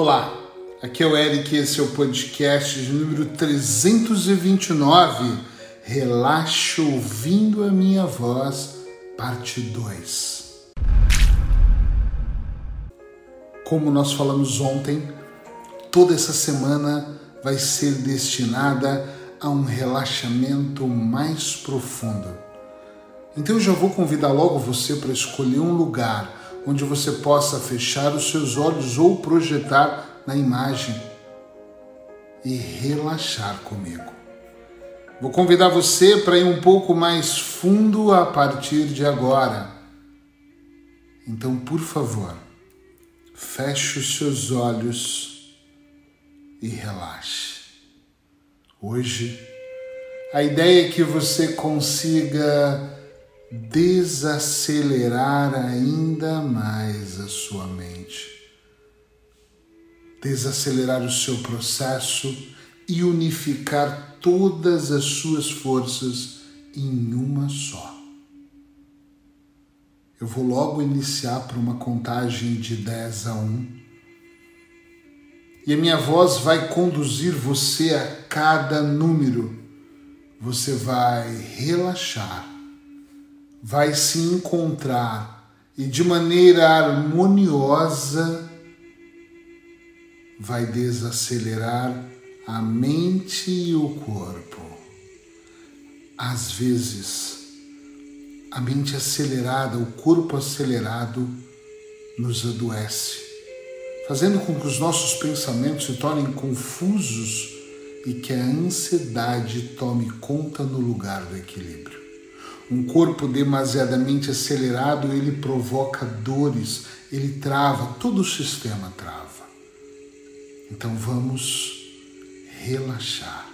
Olá, aqui é o Eric e esse é o podcast número 329. Relaxa ouvindo a minha voz, parte 2. Como nós falamos ontem, toda essa semana vai ser destinada a um relaxamento mais profundo. Então eu já vou convidar logo você para escolher um lugar onde você possa fechar os seus olhos ou projetar na imagem e relaxar comigo. Vou convidar você para ir um pouco mais fundo a partir de agora. Então, por favor, feche os seus olhos e relaxe. Hoje, a ideia é que você consiga desacelerar ainda mais a sua mente, desacelerar o seu processo e unificar todas as suas forças em uma só. Eu vou logo iniciar para uma contagem de 10 a 1. E a minha voz vai conduzir você a cada número. Você vai relaxar vai se encontrar e de maneira harmoniosa vai desacelerar a mente e o corpo. Às vezes, a mente acelerada, o corpo acelerado nos adoece, fazendo com que os nossos pensamentos se tornem confusos e que a ansiedade tome conta no lugar do equilíbrio. Um corpo demasiadamente acelerado, ele provoca dores, ele trava, todo o sistema trava. Então vamos relaxar.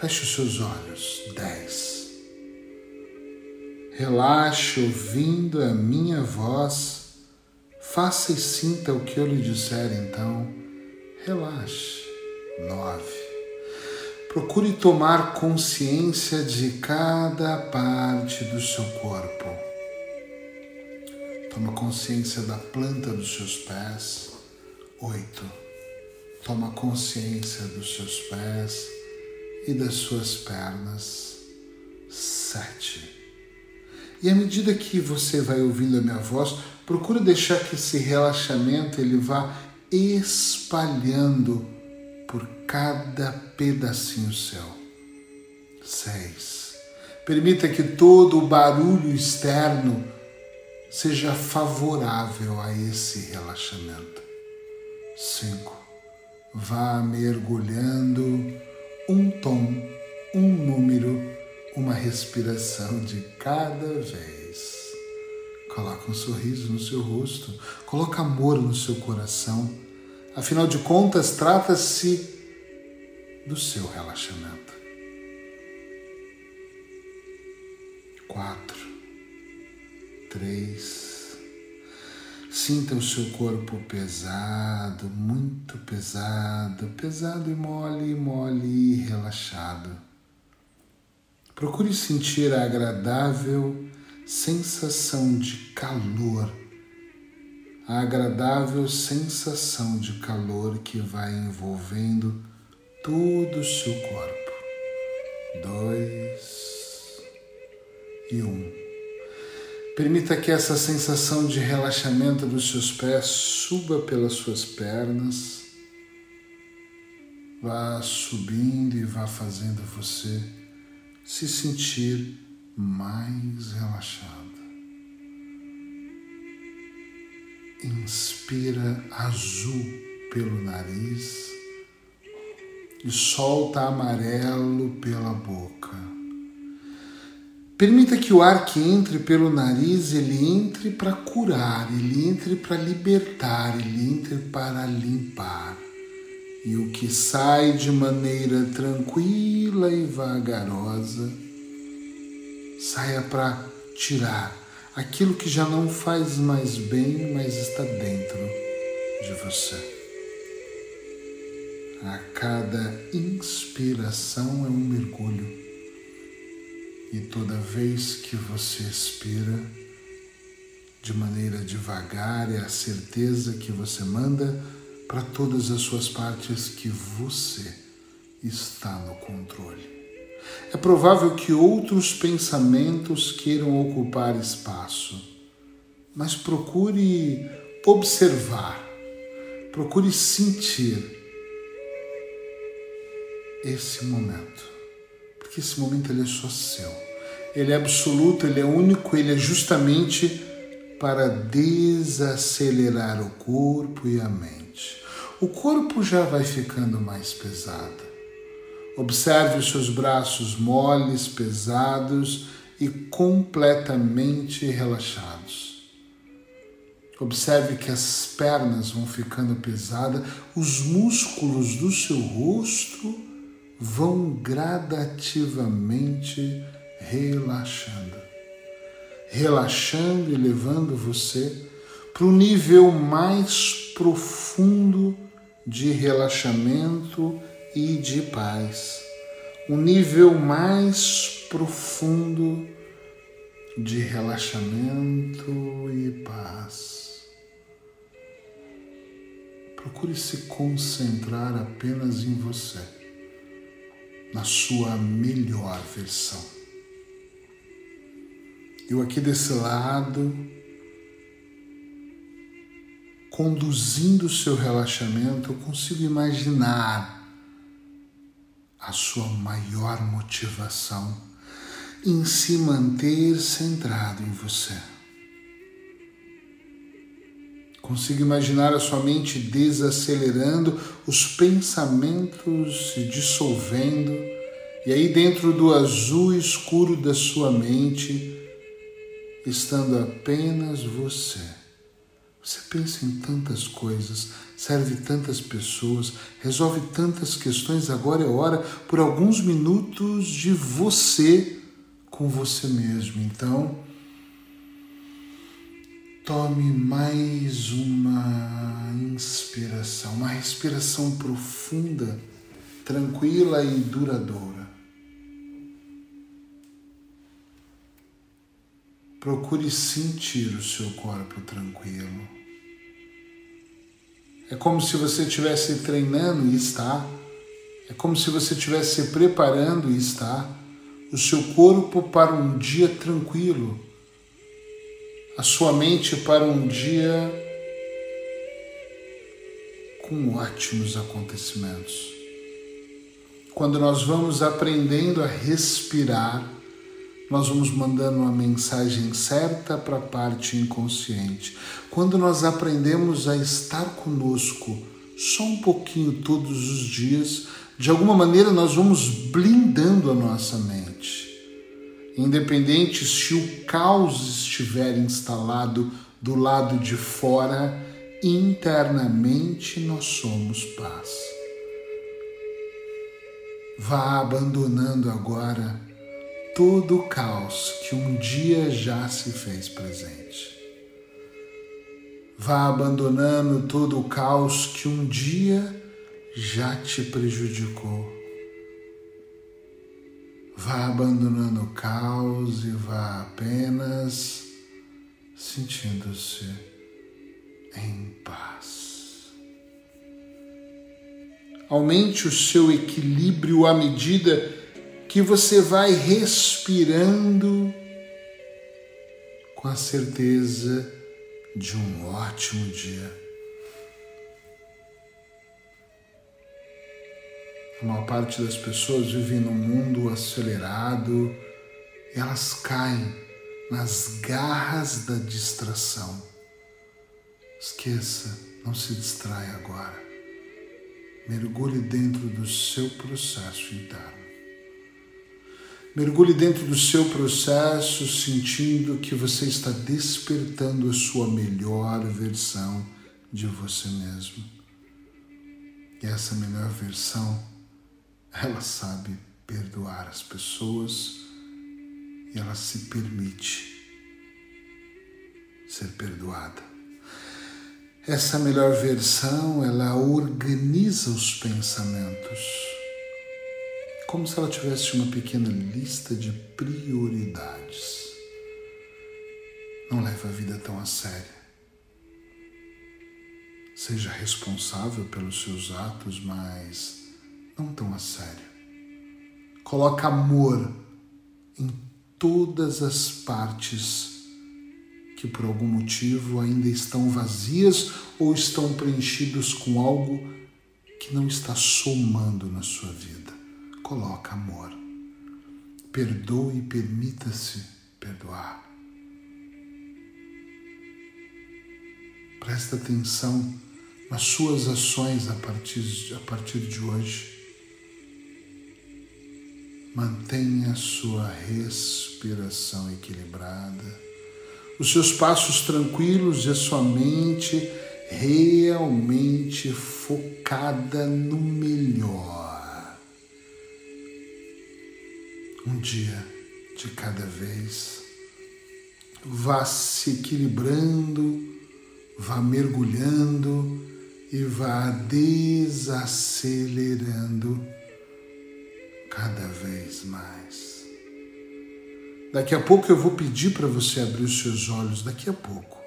Feche os seus olhos. Dez. Relaxe ouvindo a minha voz. Faça e sinta o que eu lhe disser, então. Relaxe. Nove. Procure tomar consciência de cada parte do seu corpo. Toma consciência da planta dos seus pés. Oito. Toma consciência dos seus pés e das suas pernas. Sete. E à medida que você vai ouvindo a minha voz, procure deixar que esse relaxamento ele vá espalhando por cada pedacinho seu. Seis. Permita que todo o barulho externo seja favorável a esse relaxamento. Cinco. Vá mergulhando um tom, um número, uma respiração de cada vez. Coloque um sorriso no seu rosto, coloque amor no seu coração Afinal de contas, trata-se do seu relaxamento. Quatro, três. Sinta o seu corpo pesado, muito pesado, pesado e mole, mole e relaxado. Procure sentir a agradável sensação de calor a agradável sensação de calor que vai envolvendo todo o seu corpo. Dois e um. Permita que essa sensação de relaxamento dos seus pés suba pelas suas pernas, vá subindo e vá fazendo você se sentir mais relaxado. Inspira azul pelo nariz e solta amarelo pela boca. Permita que o ar que entre pelo nariz ele entre para curar, ele entre para libertar, ele entre para limpar. E o que sai de maneira tranquila e vagarosa saia para tirar aquilo que já não faz mais bem, mas está dentro de você. A cada inspiração é um mergulho, e toda vez que você expira, de maneira devagar é a certeza que você manda para todas as suas partes que você está no controle. É provável que outros pensamentos queiram ocupar espaço, mas procure observar, procure sentir esse momento, porque esse momento ele é só seu. Ele é absoluto, ele é único, ele é justamente para desacelerar o corpo e a mente. O corpo já vai ficando mais pesado. Observe os seus braços moles, pesados e completamente relaxados. Observe que as pernas vão ficando pesadas, os músculos do seu rosto vão gradativamente relaxando. Relaxando e levando você para o nível mais profundo de relaxamento e de paz. Um nível mais profundo de relaxamento e paz. Procure se concentrar apenas em você na sua melhor versão. Eu aqui desse lado, conduzindo o seu relaxamento, eu consigo imaginar a sua maior motivação em se manter centrado em você. Consigo imaginar a sua mente desacelerando, os pensamentos se dissolvendo, e aí dentro do azul escuro da sua mente, estando apenas você. Você pensa em tantas coisas, serve tantas pessoas, resolve tantas questões, agora é hora por alguns minutos de você com você mesmo. Então, Tome mais uma inspiração, uma respiração profunda, tranquila e duradoura. Procure sentir o seu corpo tranquilo. É como se você estivesse treinando e está. É como se você estivesse preparando e está o seu corpo para um dia tranquilo a sua mente para um dia com ótimos acontecimentos. Quando nós vamos aprendendo a respirar, nós vamos mandando uma mensagem certa para a parte inconsciente. Quando nós aprendemos a estar conosco só um pouquinho todos os dias, de alguma maneira nós vamos blindando a nossa mente independente se o caos estiver instalado do lado de fora, internamente nós somos paz. Vá abandonando agora todo o caos que um dia já se fez presente. Vá abandonando todo o caos que um dia já te prejudicou Vá abandonando o caos e vá apenas sentindo-se em paz. Aumente o seu equilíbrio à medida que você vai respirando com a certeza de um ótimo dia. A maior parte das pessoas vive num mundo acelerado e elas caem nas garras da distração. Esqueça, não se distrai agora. Mergulhe dentro do seu processo interno. Mergulhe dentro do seu processo, sentindo que você está despertando a sua melhor versão de você mesmo. E essa melhor versão ela sabe perdoar as pessoas e ela se permite ser perdoada. Essa melhor versão, ela organiza os pensamentos, como se ela tivesse uma pequena lista de prioridades. Não leve a vida tão a sério. Seja responsável pelos seus atos, mas não tão a sério. Coloque amor em todas as partes que por algum motivo ainda estão vazias ou estão preenchidos com algo que não está somando na sua vida. Coloque amor. Perdoe e permita-se perdoar. Presta atenção nas suas ações a partir, a partir de hoje. Mantenha a sua respiração equilibrada, os seus passos tranquilos e a sua mente realmente focada no melhor. Um dia de cada vez, vá se equilibrando, vá mergulhando e vá desacelerando cada vez mais. Daqui a pouco eu vou pedir para você abrir os seus olhos, daqui a pouco.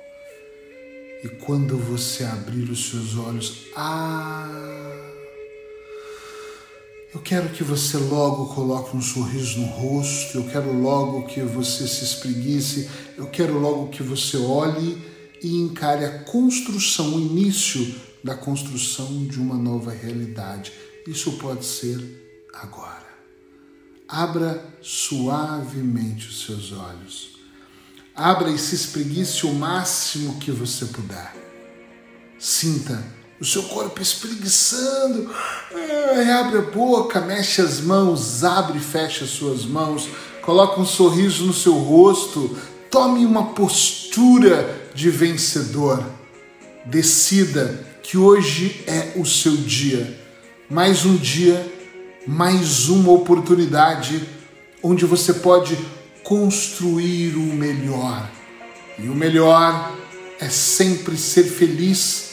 E quando você abrir os seus olhos, ah, eu quero que você logo coloque um sorriso no rosto, eu quero logo que você se espreguice, eu quero logo que você olhe e encare a construção, o início da construção de uma nova realidade. Isso pode ser agora. Abra suavemente os seus olhos. Abra e se espreguice o máximo que você puder. Sinta o seu corpo espreguiçando. abre a boca, mexe as mãos, abre e fecha as suas mãos. Coloque um sorriso no seu rosto. Tome uma postura de vencedor. Decida que hoje é o seu dia. Mais um dia mais uma oportunidade onde você pode construir o melhor. E o melhor é sempre ser feliz,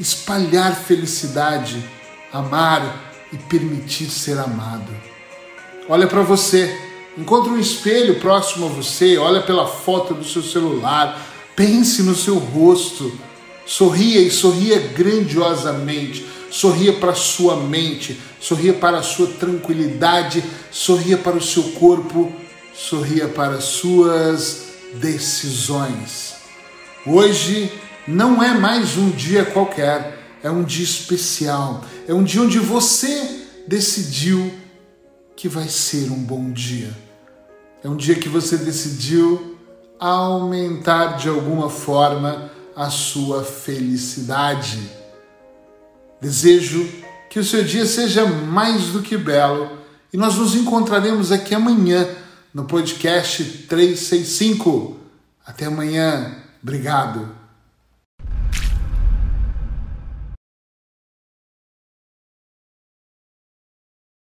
espalhar felicidade, amar e permitir ser amado. Olha para você, encontre um espelho próximo a você, olha pela foto do seu celular, pense no seu rosto, sorria e sorria grandiosamente sorria para sua mente, sorria para a sua tranquilidade, sorria para o seu corpo, sorria para as suas decisões. Hoje não é mais um dia qualquer, é um dia especial, é um dia onde você decidiu que vai ser um bom dia. É um dia que você decidiu aumentar de alguma forma a sua felicidade Desejo que o seu dia seja mais do que belo e nós nos encontraremos aqui amanhã no podcast 365. Até amanhã. Obrigado.